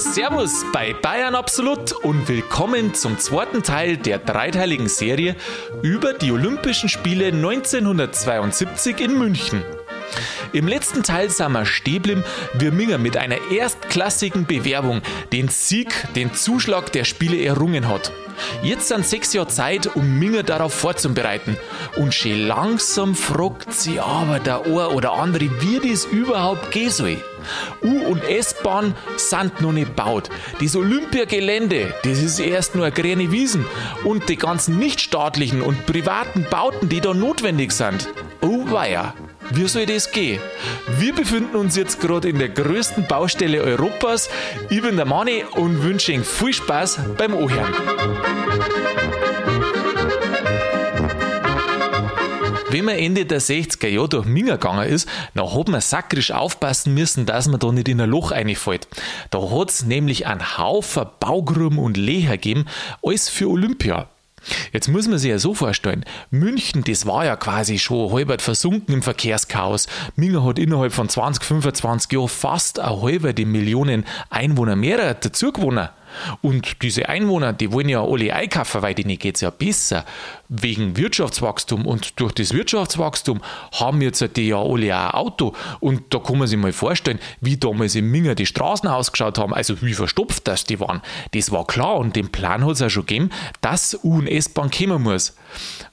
Servus bei Bayern Absolut und willkommen zum zweiten Teil der dreiteiligen Serie über die Olympischen Spiele 1972 in München. Im letzten Teil sind wir stehen wir Minger mit einer erstklassigen Bewerbung den Sieg, den Zuschlag der Spiele errungen hat. Jetzt sind sechs Jahre Zeit, um Minger darauf vorzubereiten. Und schon langsam fragt sie aber der eine oder andere, wie das überhaupt gehen soll. U- und S-Bahn sind noch nicht baut. Das Olympiagelände, das ist erst nur eine grüne Wiesen. Und die ganzen nichtstaatlichen und privaten Bauten, die da notwendig sind. Oh weia. Wie soll das gehen? Wir befinden uns jetzt gerade in der größten Baustelle Europas. Ich bin der Mani und wünsche Ihnen viel Spaß beim Ohren. Wenn man Ende der 60er Jahre durch Minga gegangen ist, dann hat man sakrisch aufpassen müssen, dass man da nicht in ein Loch reinfällt. Da hat es nämlich einen Haufen Baugruben und Leher gegeben, alles für Olympia. Jetzt muss man sich ja so vorstellen, München, das war ja quasi schon halbert versunken im Verkehrschaos. Minga hat innerhalb von 20, 25 Jahren fast eine halbe die Millionen Einwohner mehr dazu gewonnen. Und diese Einwohner, die wollen ja alle einkaufen, weil denen geht es ja besser. Wegen Wirtschaftswachstum. Und durch das Wirtschaftswachstum haben jetzt die ja alle auch ein Auto. Und da kann man sich mal vorstellen, wie damals in Minger die Straßen ausgeschaut haben, also wie verstopft das die waren. Das war klar und den Plan hat es auch schon gegeben, dass U- und S-Bahn kommen muss.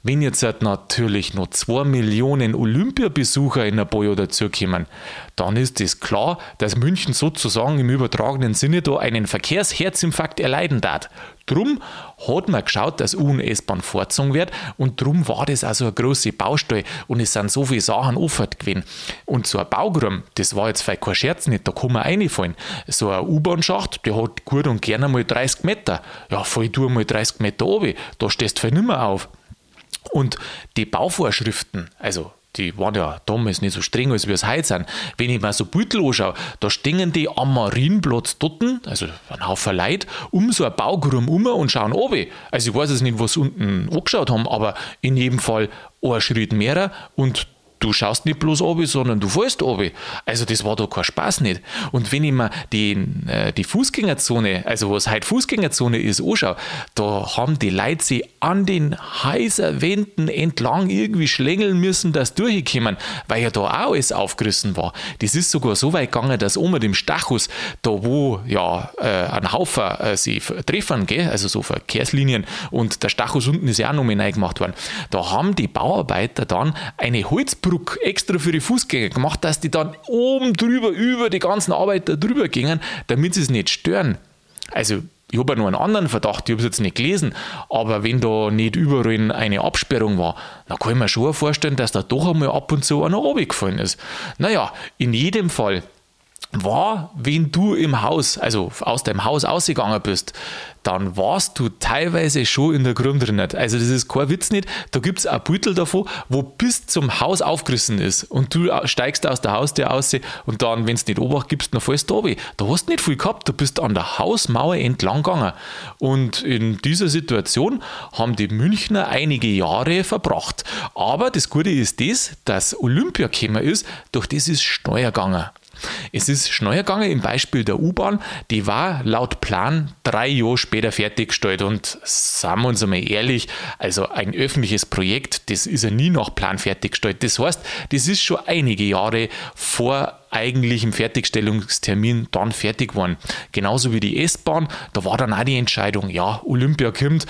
Wenn jetzt natürlich noch zwei Millionen Olympiabesucher in ein paar Jahren dazukommen, dann ist es das klar, dass München sozusagen im übertragenen Sinne da einen Verkehrsherzinfarkt erleiden darf. Drum hat man geschaut, dass U- und S-Bahn vorgezogen wird und drum war das also eine große Baustelle und es sind so viele Sachen offen gewesen. Und so ein Baugrum, das war jetzt vielleicht kein Scherz nicht, da kann man reinfallen. So ein U-Bahn-Schacht, der hat gut und gerne mal 30 Meter. Ja, fall du mal 30 Meter oben, da stehst du nicht mehr auf. Und die Bauvorschriften, also die waren ja damals nicht so streng, als wir es heute sind. Wenn ich mir so Beutel anschaue, da stehen die am Marienplatz dort, also ein Haufen Leute, um so ein Baugrum um und schauen oben. Also ich weiß jetzt nicht, was unten angeschaut haben, aber in jedem Fall ein Schritt mehr und du schaust nicht bloß oben, sondern du fällst oben. Also das war doch kein Spaß nicht. Und wenn ich mir die, äh, die Fußgängerzone, also was heute Fußgängerzone ist, anschaue, da haben die Leute sich an den Häuserwänden entlang irgendwie schlängeln müssen, dass durchkommen, weil ja da auch alles aufgerissen war. Das ist sogar so weit gegangen, dass oben dem Stachus, da wo ja äh, ein Haufen äh, sie treffen, gell? also so Verkehrslinien und der Stachus unten ist ja auch noch mal gemacht worden, da haben die Bauarbeiter dann eine Holzbrücke Brücke extra für die Fußgänger gemacht, dass die dann oben drüber über die ganzen Arbeiter drüber gingen, damit sie es nicht stören. Also ich habe ja noch einen anderen Verdacht, ich habe es jetzt nicht gelesen, aber wenn da nicht überall eine Absperrung war, dann kann ich mir schon vorstellen, dass da doch einmal ab und zu einer runtergefallen ist. Naja, in jedem Fall war, wenn du im Haus, also aus deinem Haus ausgegangen bist, dann warst du teilweise schon in der Grund drin. Also das ist kein Witz nicht. Da gibt es ein Beutel davon, wo bis zum Haus aufgerissen ist und du steigst aus der Haustür aus und dann, wenn es nicht obacht gibst, dann fällst du runter. Da hast du nicht viel gehabt, du bist an der Hausmauer entlang gegangen. Und in dieser Situation haben die Münchner einige Jahre verbracht. Aber das Gute ist das, dass Olympia gekommen ist, durch das ist Steuer gegangen. Es ist schneller gegangen im Beispiel der U-Bahn. Die war laut Plan drei Jahre später fertiggestellt. Und sagen wir uns einmal ehrlich, also ein öffentliches Projekt, das ist ja nie nach Plan fertiggestellt. Das heißt, das ist schon einige Jahre vor eigentlichem Fertigstellungstermin dann fertig geworden. Genauso wie die S-Bahn, da war dann auch die Entscheidung, ja, Olympia kommt,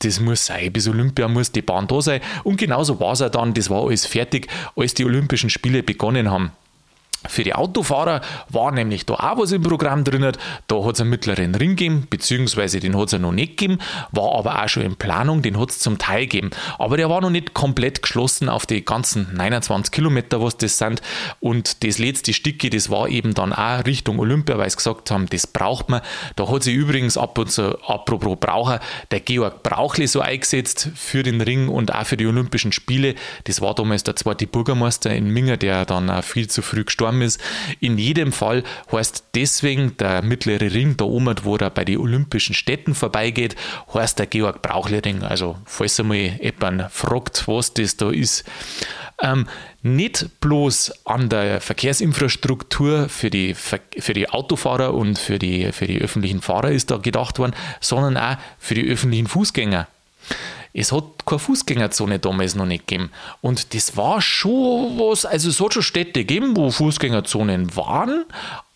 das muss sein, bis Olympia muss die Bahn da sein. Und genauso war es dann, das war alles fertig, als die Olympischen Spiele begonnen haben. Für die Autofahrer war nämlich da auch was im Programm drin. Da hat es einen mittleren Ring gegeben, beziehungsweise den hat es noch nicht gegeben, war aber auch schon in Planung, den hat es zum Teil gegeben. Aber der war noch nicht komplett geschlossen auf die ganzen 29 Kilometer, was das sind. Und das letzte Stücke, das war eben dann auch Richtung Olympia, weil sie gesagt haben, das braucht man. Da hat sich übrigens ab und zu, apropos Braucher, der Georg Brauchli so eingesetzt für den Ring und auch für die Olympischen Spiele. Das war damals der zweite Bürgermeister in Minger, der dann auch viel zu früh gestorben gekommen ist. In jedem Fall heißt deswegen der mittlere Ring, da oben, wo er bei den Olympischen Städten vorbeigeht, heißt der Georg Brauchler-Ring. Also, falls einmal jemand fragt, was das da ist. Ähm, nicht bloß an der Verkehrsinfrastruktur für die, für die Autofahrer und für die, für die öffentlichen Fahrer ist da gedacht worden, sondern auch für die öffentlichen Fußgänger. Es hat keine Fußgängerzone damals noch nicht gegeben. Und das war schon was, also es hat schon Städte gegeben, wo Fußgängerzonen waren,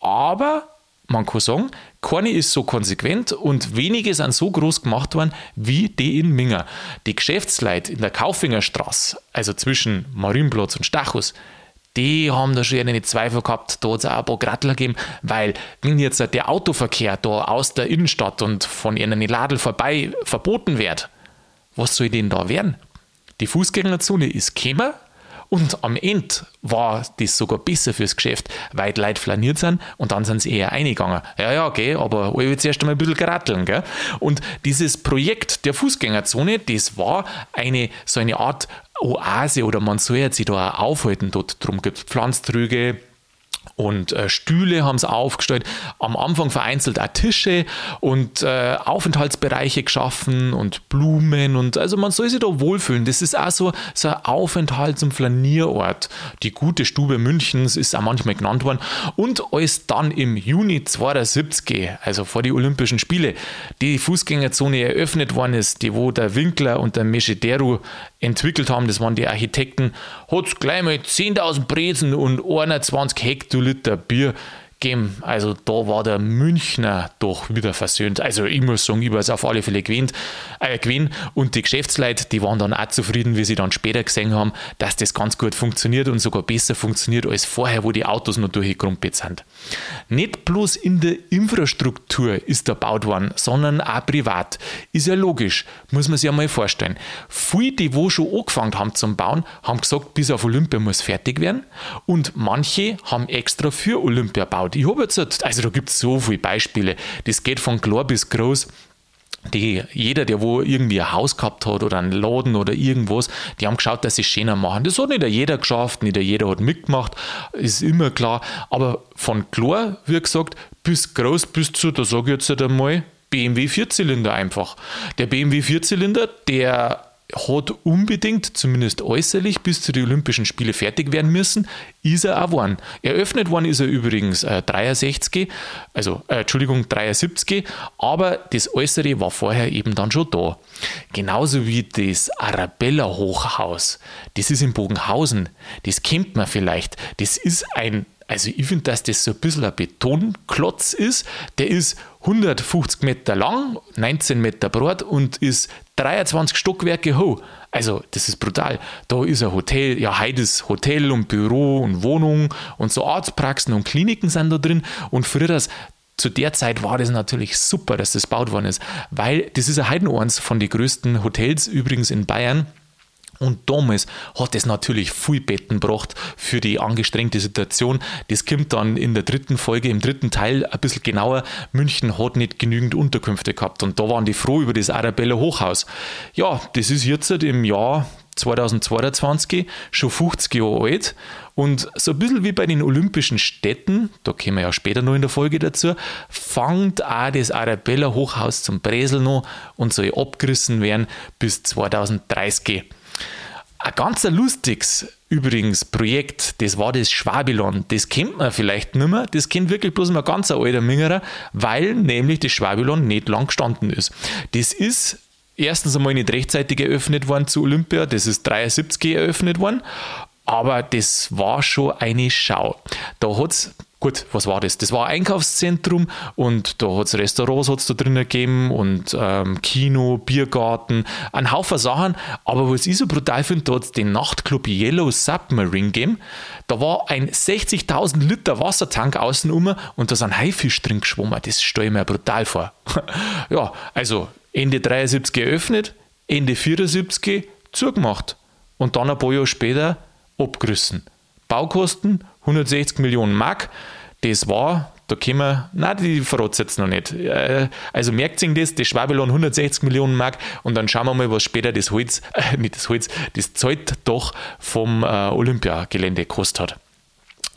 aber man kann sagen, keine ist so konsequent und wenige sind so groß gemacht worden wie die in Minger. Die Geschäftsleute in der Kaufingerstraße, also zwischen Marienplatz und Stachus, die haben da schon eine Zweifel gehabt, da hat es auch ein paar Grattler gegeben, weil wenn jetzt der Autoverkehr da aus der Innenstadt und von ihren Ladel vorbei verboten wird, was soll denn da werden? Die Fußgängerzone ist gekommen, und am Ende war das sogar besser fürs Geschäft, weil die Leute flaniert sind und dann sind sie eher eingegangen. Ja, ja, okay, aber ich will zuerst einmal ein bisschen geratteln. Gell? Und dieses Projekt der Fußgängerzone, das war eine so eine Art Oase oder man soll sich da auch aufhalten. Dort drum gibt es Pflanztrüge, und äh, Stühle haben sie aufgestellt, am Anfang vereinzelt auch Tische und äh, Aufenthaltsbereiche geschaffen und Blumen und also man soll sich da wohlfühlen. Das ist auch so, so ein Aufenthalts- und Flanierort. Die gute Stube Münchens ist auch manchmal genannt worden und als dann im Juni 72, also vor die Olympischen Spiele, die Fußgängerzone eröffnet worden ist, die wo der Winkler und der Meschederu entwickelt haben, das waren die Architekten, hat es gleich mal 10.000 Brezen und 21 Hektoliter Bier gegeben. Also da war der Münchner doch wieder versöhnt. Also ich muss sagen, ich war es auf alle Fälle gewinnt, äh, gewinnt. Und die Geschäftsleute, die waren dann auch zufrieden, wie sie dann später gesehen haben, dass das ganz gut funktioniert und sogar besser funktioniert als vorher, wo die Autos noch durchgekrumpelt sind. Nicht bloß in der Infrastruktur ist er gebaut worden, sondern auch privat. Ist ja logisch, muss man sich ja mal vorstellen. Viele, die wo schon angefangen haben zum Bauen, haben gesagt, bis auf Olympia muss fertig werden. Und manche haben extra für Olympia gebaut angeschaut. Ich habe jetzt, also da gibt es so viele Beispiele. Das geht von klar bis groß. Die, jeder, der wo irgendwie ein Haus gehabt hat oder einen Laden oder irgendwas, die haben geschaut, dass sie es schöner machen. Das hat nicht jeder geschafft, nicht jeder hat mitgemacht, ist immer klar. Aber von klar, wie gesagt, bis groß bis zu, da sage ich jetzt einmal, BMW Vierzylinder einfach. Der BMW Vierzylinder, der hat unbedingt, zumindest äußerlich, bis zu den Olympischen Spielen fertig werden müssen, ist er auch geworden. Eröffnet worden ist er übrigens äh, 63, also äh, Entschuldigung, 73, aber das Äußere war vorher eben dann schon da. Genauso wie das Arabella Hochhaus, das ist in Bogenhausen, das kennt man vielleicht, das ist ein also ich finde, dass das so ein bisschen ein Betonklotz ist. Der ist 150 Meter lang, 19 Meter breit und ist 23 Stockwerke hoch. Also, das ist brutal. Da ist ein Hotel, ja, heute ist Hotel und Büro und Wohnung und so Arztpraxen und Kliniken sind da drin. Und früher, zu der Zeit war das natürlich super, dass das gebaut worden ist, weil das ist ein Heidenorns von den größten Hotels übrigens in Bayern. Und damals hat es natürlich viel Betten gebracht für die angestrengte Situation. Das kommt dann in der dritten Folge, im dritten Teil ein bisschen genauer. München hat nicht genügend Unterkünfte gehabt und da waren die froh über das Arabella Hochhaus. Ja, das ist jetzt im Jahr 2022 schon 50 Jahre alt und so ein bisschen wie bei den Olympischen Städten, da kommen wir ja später noch in der Folge dazu, fängt auch das Arabella Hochhaus zum Bresel noch und soll abgerissen werden bis 2030. Ein ganz lustiges übrigens Projekt, das war das Schwabilon. Das kennt man vielleicht nicht mehr. Das kennt wirklich bloß mal ganz alter Mingerer, weil nämlich das Schwabilon nicht lang gestanden ist. Das ist erstens einmal nicht rechtzeitig eröffnet worden zu Olympia. Das ist 73 eröffnet worden. Aber das war schon eine Schau. Da hat es Gut, was war das? Das war ein Einkaufszentrum und da hat es Restaurants hat's da drin gegeben und ähm, Kino, Biergarten, ein Haufen Sachen. Aber was ich so brutal finde, da hat es den Nachtclub Yellow Submarine gegeben. Da war ein 60.000 Liter Wassertank außen um und da sind Haifisch drin geschwommen. Das stelle ich mir brutal vor. ja, also Ende 73 eröffnet, Ende 74 zugemacht und dann ein paar Jahre später abgerissen. Baukosten 160 Millionen Mark. Das war, da können wir, nein, die verrät jetzt noch nicht. Äh, also merkt sich das, das Schwabelon 160 Millionen Mark und dann schauen wir mal, was später das Holz, äh, nicht das Holz, das Zeltdach vom äh, Olympiagelände gekostet hat.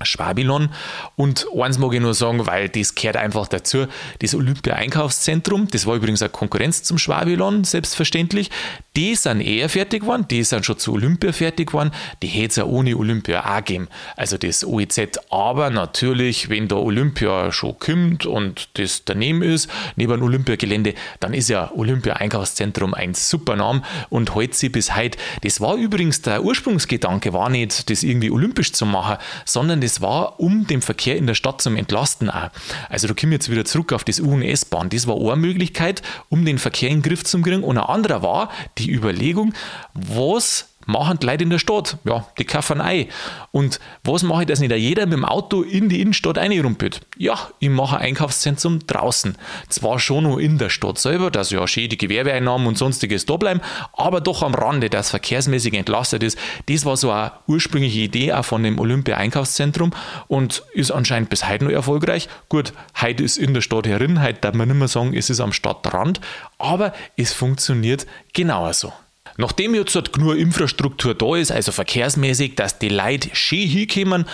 Schwabilon. Und eins mag ich nur sagen, weil das gehört einfach dazu, das Olympia-Einkaufszentrum, das war übrigens eine Konkurrenz zum Schwabilon, selbstverständlich, die sind eher fertig geworden, die sind schon zu Olympia fertig geworden, die hätte es ja ohne Olympia auch gegeben, also das OEZ. Aber natürlich, wenn da Olympia schon kommt und das daneben ist, neben dem Olympiagelände, dann ist ja Olympia-Einkaufszentrum ein super Name und hält sich bis heute. Das war übrigens der Ursprungsgedanke, war nicht, das irgendwie olympisch zu machen, sondern das war, um den Verkehr in der Stadt zu entlasten auch. Also da kommen jetzt wieder zurück auf das U- und S-Bahn. Das war eine Möglichkeit, um den Verkehr in den Griff zu kriegen. Und eine andere war, die Überlegung, was machen die Leute in der Stadt? Ja, die kaufen ein. Und was mache ich, dass nicht jeder mit dem Auto in die Innenstadt reinrumpelt? Ja, ich mache ein Einkaufszentrum draußen. Zwar schon nur in der Stadt selber, dass ja schön die Gewerbeeinnahmen und sonstiges da bleiben, aber doch am Rande, dass verkehrsmäßig entlastet ist. Das war so eine ursprüngliche Idee auch von dem Olympia-Einkaufszentrum und ist anscheinend bis heute noch erfolgreich. Gut, heute ist in der Stadt herin, heute darf man nicht mehr sagen, es ist am Stadtrand, aber es funktioniert genauso. Nachdem jetzt halt genug Infrastruktur da ist, also verkehrsmäßig, dass die Leute schön hinkommen,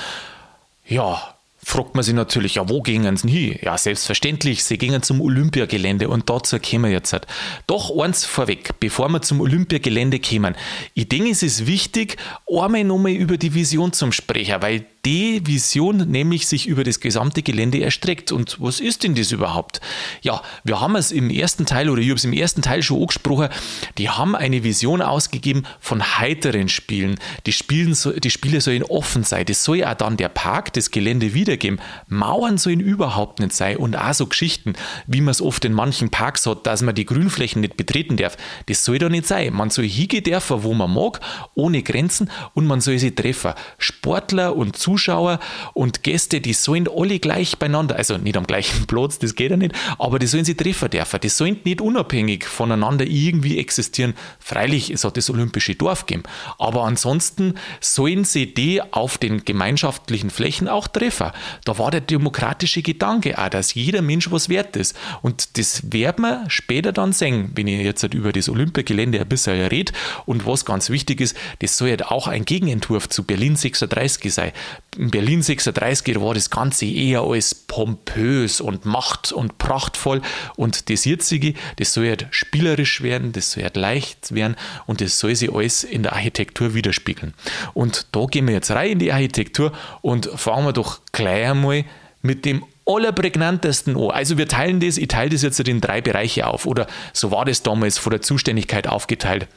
ja, fragt man sich natürlich, ja, wo gingen sie hin? Ja, selbstverständlich, sie gingen zum Olympiagelände und dazu kommen wir jetzt. Halt. Doch eins vorweg, bevor wir zum Olympiagelände kommen. Ich denke, es ist wichtig, einmal nochmal über die Vision zum Sprecher, weil die Vision nämlich sich über das gesamte Gelände erstreckt. Und was ist denn das überhaupt? Ja, wir haben es im ersten Teil oder ich habe es im ersten Teil schon angesprochen, die haben eine Vision ausgegeben von heiteren Spielen. Die, Spielen, die Spiele sollen offen sein. Das soll ja dann der Park, das Gelände wiedergeben. Mauern sollen überhaupt nicht sein und auch so Geschichten, wie man es oft in manchen Parks hat, dass man die Grünflächen nicht betreten darf. Das soll da nicht sein. Man soll hingehen dürfen, wo man mag, ohne Grenzen und man soll sie treffen. Sportler und Zuschauer Zuschauer und Gäste, die sollen alle gleich beieinander, also nicht am gleichen Platz, das geht ja nicht, aber die sollen sich treffen dürfen. Die sollen nicht unabhängig voneinander irgendwie existieren. Freilich, es hat das olympische Dorf gegeben, aber ansonsten sollen sie die auf den gemeinschaftlichen Flächen auch treffen. Da war der demokratische Gedanke auch, dass jeder Mensch was wert ist. Und das werden wir später dann sehen, wenn ich jetzt halt über das Olympiagelände ein bisschen rede. Und was ganz wichtig ist, das soll halt auch ein Gegenentwurf zu Berlin 36 sein in Berlin 36 war das Ganze eher alles pompös und macht und prachtvoll und das jetzige, das soll halt spielerisch werden, das soll halt leicht werden und das soll sich alles in der Architektur widerspiegeln. Und da gehen wir jetzt rein in die Architektur und fangen wir doch gleich einmal mit dem allerprägnantesten an. Also wir teilen das, ich teile das jetzt in drei Bereiche auf oder so war das damals von der Zuständigkeit aufgeteilt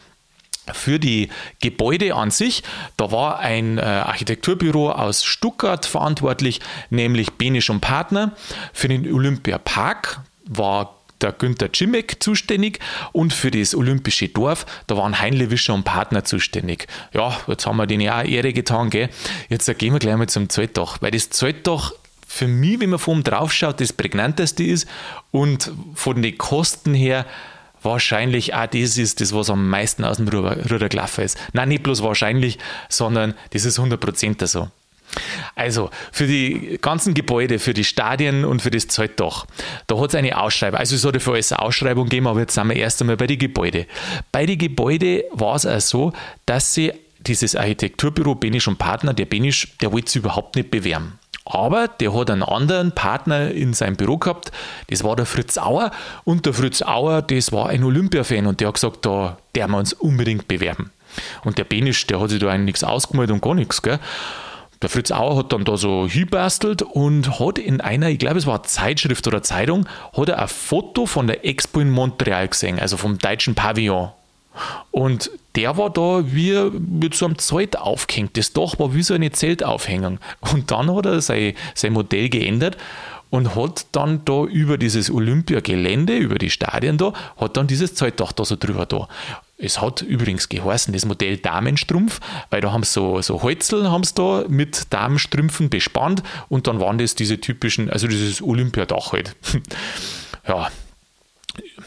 für die Gebäude an sich. Da war ein äh, Architekturbüro aus Stuttgart verantwortlich, nämlich Benisch und Partner. Für den Olympiapark war der Günther Cimek zuständig und für das Olympische Dorf, da waren Heinle Wischer und Partner zuständig. Ja, jetzt haben wir denen ja Ehre getan, gell? Jetzt gehen wir gleich mal zum Zeltdach, weil das Zeltdach für mich, wenn man von oben drauf schaut, das prägnanteste ist und von den Kosten her wahrscheinlich auch das ist das, was am meisten aus dem Ruder gelaufen ist. Nein, nicht bloß wahrscheinlich, sondern das ist 100% so. Also, für die ganzen Gebäude, für die Stadien und für das Zeltdach, da hat es eine Ausschreibung. Also, es hat für alles eine Ausschreibung gegeben, aber jetzt sind wir erst einmal bei den Gebäuden. Bei den Gebäuden war es auch so, dass sie dieses Architekturbüro Benisch und Partner, der Benisch, der wollte es überhaupt nicht bewerben. Aber der hat einen anderen Partner in seinem Büro gehabt, das war der Fritz Auer. Und der Fritz Auer, das war ein Olympia-Fan und der hat gesagt, da der wir uns unbedingt bewerben. Und der Benisch, der hat sich da eigentlich nichts ausgemalt und gar nichts, gell? Der Fritz Auer hat dann da so hinbastelt und hat in einer, ich glaube es war Zeitschrift oder Zeitung, hat er ein Foto von der Expo in Montreal gesehen, also vom deutschen Pavillon. Und der war da wie mit so einem Zelt aufgehängt. Das Dach war wie so eine Zeltaufhängung. Und dann hat er sein, sein Modell geändert und hat dann da über dieses Olympiagelände, über die Stadien da, hat dann dieses Zeltdach da so drüber da. Es hat übrigens geheißen, das Modell Damenstrumpf, weil da haben sie so, so Holzel haben sie da mit Damenstrümpfen bespannt und dann waren das diese typischen, also dieses Olympiadach halt. ja,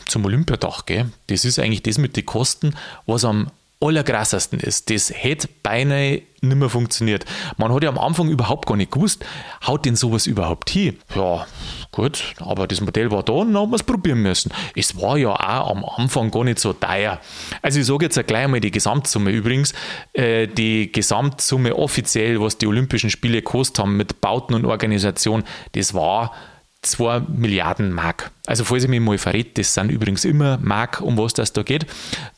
zum Olympiadach, gell? das ist eigentlich das mit den Kosten, was am allerkrassesten ist, das hätte beinahe nicht mehr funktioniert. Man hat ja am Anfang überhaupt gar nicht gewusst, haut denn sowas überhaupt hin? Ja, gut, aber das Modell war da und dann haben wir es probieren müssen. Es war ja auch am Anfang gar nicht so teuer. Also ich sage jetzt gleich einmal die Gesamtsumme übrigens. Äh, die Gesamtsumme offiziell, was die Olympischen Spiele gekostet haben mit Bauten und Organisation, das war 2 Milliarden Mark. Also falls ich mich mal verrät, das sind übrigens immer Mark, um was das da geht.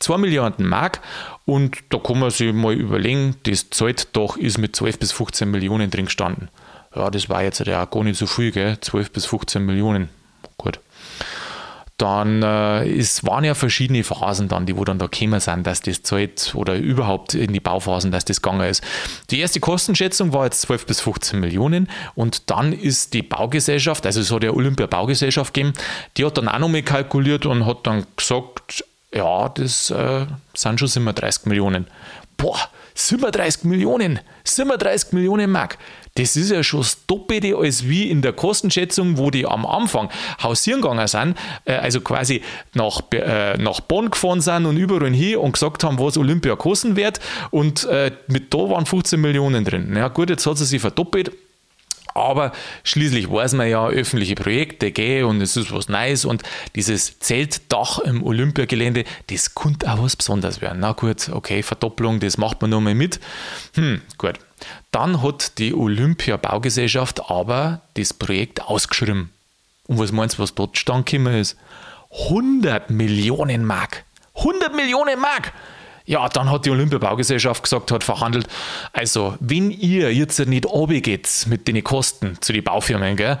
2 Milliarden Mark und da kann man sich mal überlegen, das zahlt doch ist mit 12 bis 15 Millionen drin gestanden. Ja, das war jetzt ja gar nicht so viel, gell? 12 bis 15 Millionen. Dann äh, es waren ja verschiedene Phasen dann, die wo dann da gekommen sind, dass das zahlt oder überhaupt in die Bauphasen, dass das gegangen ist. Die erste Kostenschätzung war jetzt 12 bis 15 Millionen und dann ist die Baugesellschaft, also es hat ja Olympia Baugesellschaft gegeben, die hat dann auch nochmal kalkuliert und hat dann gesagt, ja, das äh, sind schon 37 Millionen. Boah, 37 Millionen, 37 Millionen Mark. Das ist ja schon das Doppelte als wie in der Kostenschätzung, wo die am Anfang hausieren gegangen sind, äh, also quasi nach, äh, nach Bonn gefahren sind und überall hin und gesagt haben, was Olympia kosten wird. Und äh, mit da waren 15 Millionen drin. Ja gut, jetzt hat sie sich verdoppelt. Aber schließlich weiß man ja, öffentliche Projekte gehen und es ist was Neues und dieses Zeltdach im Olympiagelände, das könnte auch was Besonderes werden. Na gut, okay, Verdopplung, das macht man nochmal mit. Hm, gut. Dann hat die Olympia-Baugesellschaft aber das Projekt ausgeschrieben. Und was meinst du, was dort stand gekommen ist? 100 Millionen Mark. 100 Millionen Mark! Ja, dann hat die Olympia-Baugesellschaft gesagt, hat verhandelt, also wenn ihr jetzt nicht geht mit den Kosten zu den Baufirmen, gell,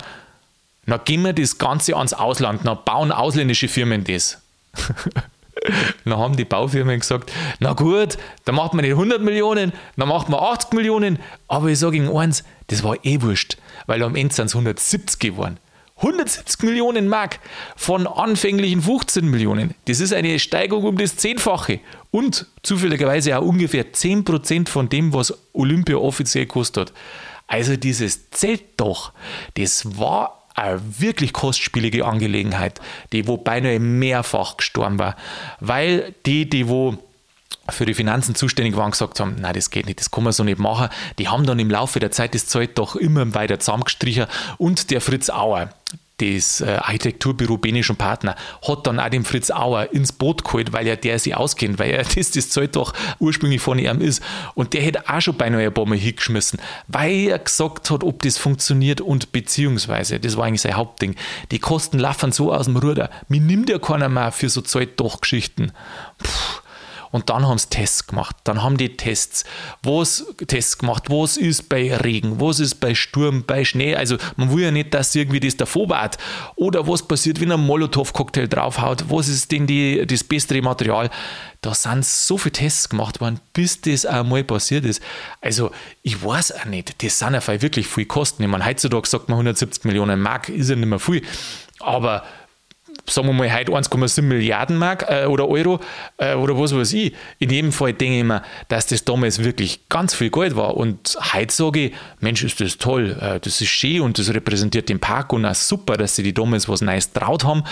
dann gehen wir das Ganze ans Ausland, dann bauen ausländische Firmen das. dann haben die Baufirmen gesagt, na gut, dann macht man nicht 100 Millionen, dann macht man 80 Millionen, aber ich sage Ihnen eins, das war eh wurscht, weil am Ende sind es 170 geworden. 170 Millionen Mark von anfänglichen 15 Millionen. Das ist eine Steigerung um das Zehnfache und zufälligerweise auch ungefähr 10% von dem, was Olympia offiziell kostet. Also dieses Zeltdach, das war eine wirklich kostspielige Angelegenheit, die wo beinahe mehrfach gestorben war, weil die, die wo für die Finanzen zuständig waren, gesagt haben, nein, das geht nicht, das kann man so nicht machen. Die haben dann im Laufe der Zeit das Zeug doch immer weiter zusammengestrichen und der Fritz Auer, das äh, Architekturbüro Benisch und Partner, hat dann auch den Fritz Auer ins Boot geholt, weil ja der sich auskennt, weil er das, das Zeug doch ursprünglich von ihm ist. Und der hätte auch schon beinahe ein paar Mal hingeschmissen, weil er gesagt hat, ob das funktioniert und beziehungsweise, das war eigentlich sein Hauptding, die Kosten laufen so aus dem Ruder. Mir nimmt ja keiner mehr für so Zeug doch Geschichten. Puh und dann haben sie Tests gemacht. Dann haben die Tests, was Tests gemacht, was ist bei Regen, was ist bei Sturm, bei Schnee. Also man will ja nicht, dass irgendwie das davor war. Oder was passiert, wenn ein Molotow-Cocktail draufhaut, was ist denn die, das bessere Material. Da sind so viele Tests gemacht worden, bis das einmal passiert ist. Also ich weiß auch nicht, das sind ja wirklich viel Kosten. Ich meine, heutzutage sagt man 170 Millionen Mark, ist ja nicht mehr viel. Aber sagen wir mal, heute 1,7 Milliarden Mark äh, oder Euro äh, oder was weiß ich. In jedem Fall denke ich mir, dass das damals wirklich ganz viel Geld war. Und heute sage ich, Mensch, ist das toll, äh, das ist schön und das repräsentiert den Park und auch super, dass sie die damals was Neues traut haben.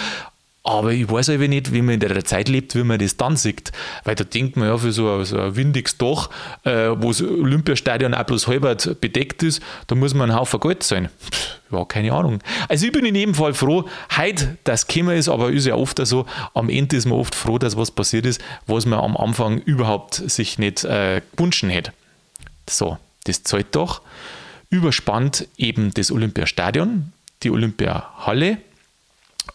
Aber ich weiß einfach nicht, wie man in der Zeit lebt, wie man das dann sieht. Weil da denkt man ja, für so ein, so ein windiges Dach, äh, wo das Olympiastadion auch bloß halbert bedeckt ist, da muss man einen Haufen Geld. Pff, ja, keine Ahnung. Also ich bin in jedem Fall froh, heute, dass es ist, aber ist ja oft so, am Ende ist man oft froh, dass was passiert ist, was man am Anfang überhaupt sich nicht äh, gewünscht hätte. So, das zahlt doch. Überspannt eben das Olympiastadion, die Olympiahalle,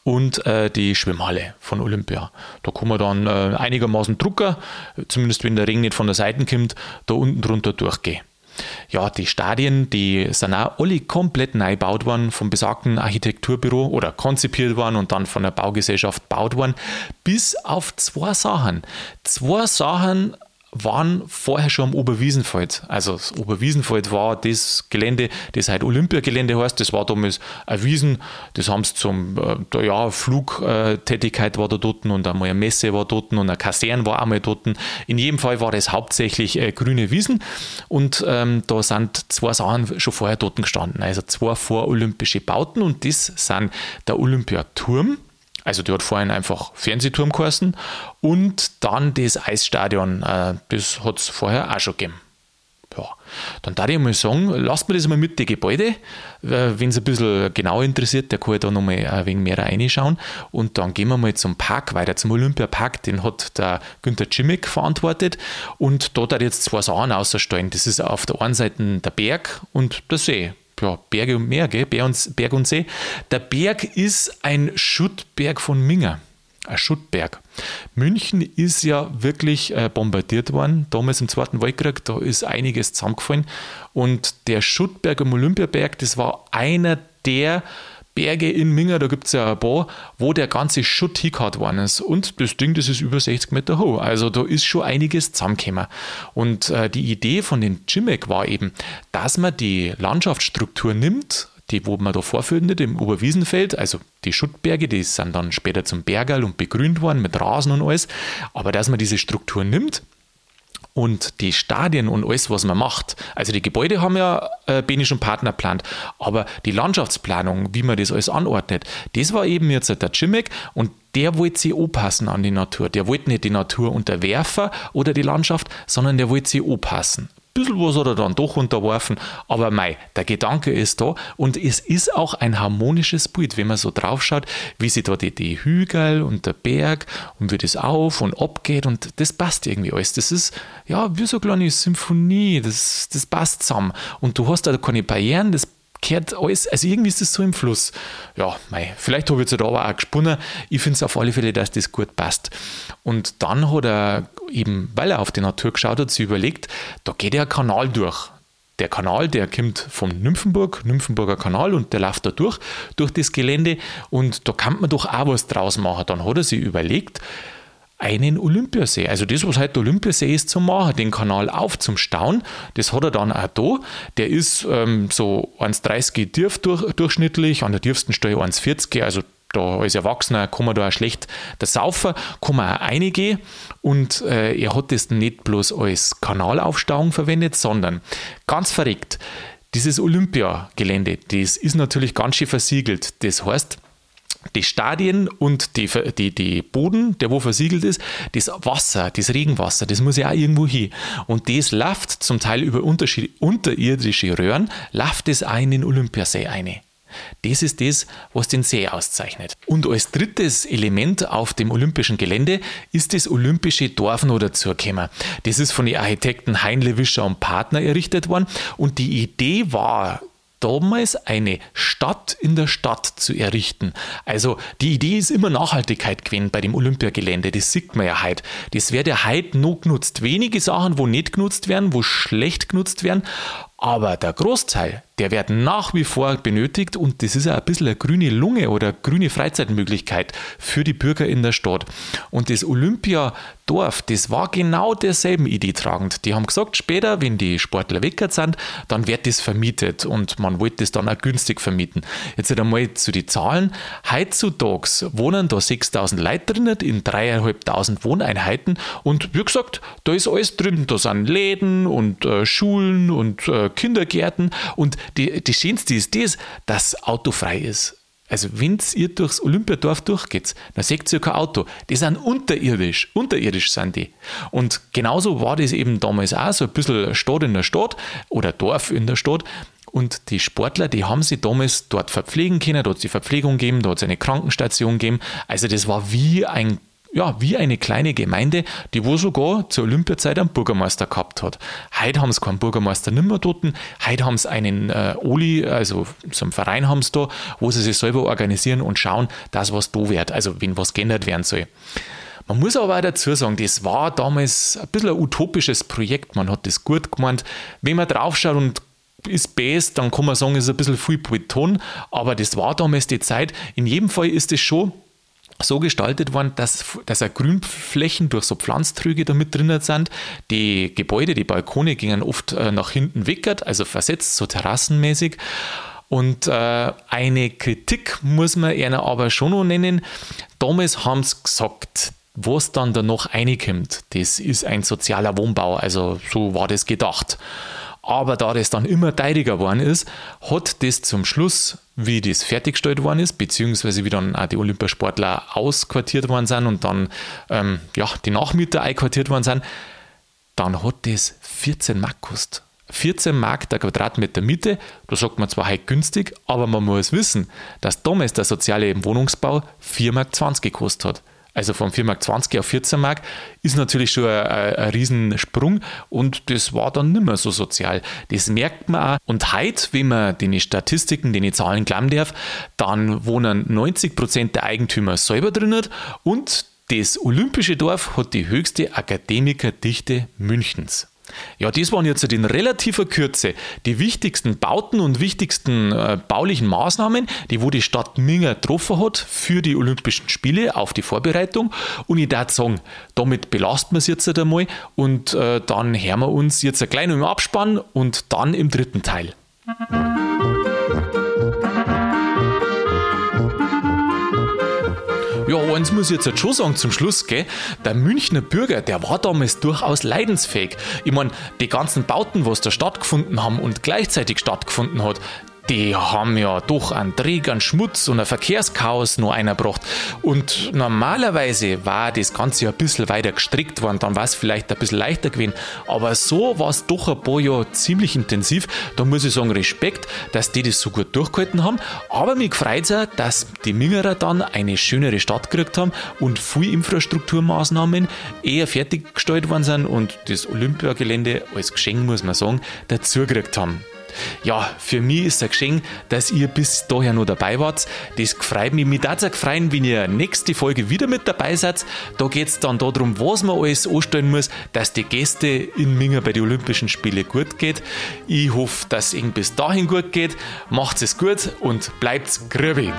und äh, die Schwimmhalle von Olympia. Da kann man dann äh, einigermaßen Drucker, zumindest wenn der Ring nicht von der Seite kommt, da unten drunter durchgehen. Ja, die Stadien, die sind auch alle komplett neu gebaut worden vom besagten Architekturbüro oder konzipiert worden und dann von der Baugesellschaft gebaut worden, bis auf zwei Sachen. Zwei Sachen waren vorher schon am Oberwiesenfeld. Also das Oberwiesenfeld war das Gelände, das heute Olympiagelände heißt. Das war damals ein Wiesen. Das haben sie zum, äh, ja, Flugtätigkeit war da dort und einmal eine Messe war dort und eine Kaserne war einmal dort. In jedem Fall war das hauptsächlich äh, grüne Wiesen und ähm, da sind zwei Sachen schon vorher dort gestanden. Also zwei vorolympische Bauten und das sind der Olympiaturm Also die hat vorhin einfach Fernsehturm geheißen und dann das Eisstadion, äh, das hat es vorher auch schon gegeben. Ja, dann darf ich mal sagen, lasst mir das mal mit den Gebäude. Äh, Wenn es ein bisschen genau interessiert, der kann da nochmal ein wenig mehr reinschauen. Und dann gehen wir mal zum Park weiter, zum Olympiapark. Den hat der Günther Cimmek verantwortet. Und da hat jetzt zwei Sachen ausstellen. Das ist auf der einen Seite der Berg und der See ja, Berge und Meer, gell? Berg und See. Der Berg ist ein Schuttberg von Minger. Ein Schuttberg. München ist ja wirklich äh, bombardiert worden, damals im Zweiten Weltkrieg, da ist einiges zusammengefallen. Und der Schuttberg am Olympiaberg, das war einer der Berge in Minger, da gibt es ja ein paar, wo der ganze Schutt hingehauen worden ist. Und das Ding, das ist über 60 Meter hoch. Also da ist schon einiges zusammengekommen. Und äh, die Idee von den Jimmick war eben, dass man die Landschaftsstruktur nimmt, die, wo man da vorfindet, im Oberwiesenfeld, also die Schuttberge, die sind dann später zum Bergerl und begrünt worden mit Rasen und alles. Aber dass man diese Struktur nimmt, und die Stadien und alles, was man macht, also die Gebäude haben ja äh, Benisch und Partner geplant, aber die Landschaftsplanung, wie man das alles anordnet, das war eben jetzt der Jimmick und der wollte sich anpassen an die Natur. Der wollte nicht die Natur unterwerfen oder die Landschaft, sondern der wollte sich anpassen bisschen was hat er dann doch unterworfen, aber mei, der Gedanke ist da und es ist auch ein harmonisches Bild, wenn man so drauf schaut, wie sich da die, die Hügel und der Berg und wie das auf und ab geht und das passt irgendwie alles. Das ist ja wie so eine kleine Symphonie, das, das passt zusammen und du hast da keine Barrieren, das kehrt alles, also irgendwie ist das so im Fluss. Ja, mei, vielleicht habe ich jetzt da aber auch gesponnen. Ich finde es auf alle Fälle, dass das gut passt. Und dann hat er eben, weil er auf die Natur geschaut hat, sich überlegt, da geht ja ein Kanal durch. Der Kanal, der kommt vom Nymphenburg, Nymphenburger Kanal und der läuft da durch, durch das Gelände und da kann man doch auch was draus machen. Dann hat er sich überlegt, einen Olympiasee. Also das, was heute Olympiasee ist, zum machen, den Kanal auf zum Stauen. Das hat er dann auch da. Der ist ähm, so 1,30 tief durch, durchschnittlich, an der tiefsten Stelle 1,40, also da als Erwachsener kann man da auch schlecht das Saufen, kann man auch reingehen und äh, er hat das nicht bloß als Kanalaufstauung verwendet, sondern ganz verrückt, dieses Olympiagelände, das ist natürlich ganz schön versiegelt. Das heißt, die Stadien und die, die, die Boden, der wo versiegelt ist, das Wasser, das Regenwasser, das muss ja auch irgendwo hin. Und das läuft zum Teil über unterirdische Röhren, läuft es auch in den Olympiasee ein. Das ist das, was den See auszeichnet. Und als drittes Element auf dem olympischen Gelände ist das olympische Dorf noch dazugekommen. Das ist von den Architekten Heinle Wischer und Partner errichtet worden und die Idee war, damals eine Stadt in der Stadt zu errichten. Also die Idee ist immer Nachhaltigkeit gewesen bei dem Olympiagelände. Das sieht man ja heute. Das wird ja heute noch genutzt. Wenige Sachen, wo nicht genutzt werden, wo schlecht genutzt werden. Aber der Großteil, der wird nach wie vor benötigt und das ist ja ein bisschen eine grüne Lunge oder eine grüne Freizeitmöglichkeit für die Bürger in der Stadt. Und das Olympiadorf, das war genau derselben Idee tragend. Die haben gesagt, später, wenn die Sportler weg sind, dann wird das vermietet und man wollte das dann auch günstig vermieten. Jetzt einmal zu den Zahlen. Heutzutage wohnen da 6000 Leute drinnen in dreieinhalbtausend Wohneinheiten und wie gesagt, da ist alles drin. Da sind Läden und äh, Schulen und äh, Kindergärten und die, die schönste ist das, dass autofrei ist. Also wenn ihr durchs Olympiadorf durchgeht, dann seht ihr kein Auto. Die sind unterirdisch. Unterirdisch sind die. Und genauso war das eben damals auch, so ein bisschen Stadt in der Stadt oder Dorf in der Stadt. Und die Sportler, die haben sich damals dort verpflegen können, dort die Verpflegung gegeben, dort eine Krankenstation gegeben. Also das war wie ein ja, wie eine kleine Gemeinde, die wo sogar zur Olympiazeit einen Bürgermeister gehabt hat. Heute haben sie keinen Bürgermeister nimmer dort, heute haben sie einen äh, Oli, also so einen Verein haben sie da, wo sie sich selber organisieren und schauen, dass was da wird, also wenn was geändert werden soll. Man muss aber auch dazu sagen, das war damals ein bisschen ein utopisches Projekt, man hat das gut gemeint. Wenn man draufschaut und ist best, dann kann man sagen, es ist ein bisschen viel Beton, aber das war damals die Zeit. In jedem Fall ist es schon so gestaltet worden, dass, dass auch Grünflächen durch so Pflanztrüge da mit drin sind. Die Gebäude, die Balkone gingen oft äh, nach hinten wickert, also versetzt, so terrassenmäßig. Und äh, eine Kritik muss man einer aber schon noch nennen. Damals haben sie gesagt, was dann da noch reinkommt, das ist ein sozialer Wohnbau, also so war das gedacht. Aber da das dann immer teuriger geworden ist, hat das zum Schluss, wie das fertiggestellt worden ist, beziehungsweise wie dann auch die Olympiasportler ausquartiert worden sind und dann ähm, ja, die Nachmieter einquartiert worden sind, dann hat das 14 Mark gekostet. 14 Mark der Quadratmeter Miete, da sagt man zwar heute günstig, aber man muss wissen, dass damals der soziale Wohnungsbau 4,20 Mark gekostet hat. Also von 4,20 Mark auf 14 Mark ist natürlich schon ein, ein, Riesensprung und das war dann nicht mehr so sozial. Das merkt man auch. Und heute, wenn man den Statistiken, den Zahlen glauben darf, dann wohnen 90 Prozent der Eigentümer selber drin und das Olympische Dorf hat die höchste Akademikerdichte Münchens. Ja, das waren jetzt in relativer Kürze die wichtigsten Bauten und wichtigsten äh, baulichen Maßnahmen, die wo die Stadt Minger getroffen hat für die Olympischen Spiele auf die Vorbereitung. Und ich darf sagen, damit belasten wir es jetzt einmal und äh, dann hören wir uns jetzt ein klein im Abspann und dann im dritten Teil. Eins muss ich jetzt schon sagen zum Schluss, gell? Der Münchner Bürger, der war damals durchaus leidensfähig. Ich meine, die ganzen Bauten, was da stattgefunden haben und gleichzeitig stattgefunden hat, die haben ja doch einen Trägern Schmutz und ein Verkehrschaos noch eingebracht. Und normalerweise war das Ganze ja ein bisschen weiter gestrickt worden, dann war es vielleicht ein bisschen leichter gewesen. Aber so war es doch ein paar Jahre ziemlich intensiv. Da muss ich sagen, Respekt, dass die das so gut durchgehalten haben. Aber mich freut es auch, dass die Mingerer dann eine schönere Stadt gekriegt haben und viele Infrastrukturmaßnahmen eher fertiggestellt worden sind und das Olympiagelände als Geschenk, muss man sagen, dazu gekriegt haben. Ja, für mich ist es ein Geschenk, dass ihr bis daher noch dabei wart. Das freut mich. Mich würde freuen, wenn ihr nächste Folge wieder mit dabei seid. Da geht es dann darum, was man alles anstellen muss, dass die Gäste in Minga bei den Olympischen Spielen gut geht. Ich hoffe, dass es bis dahin gut geht. Macht es gut und bleibt grübig.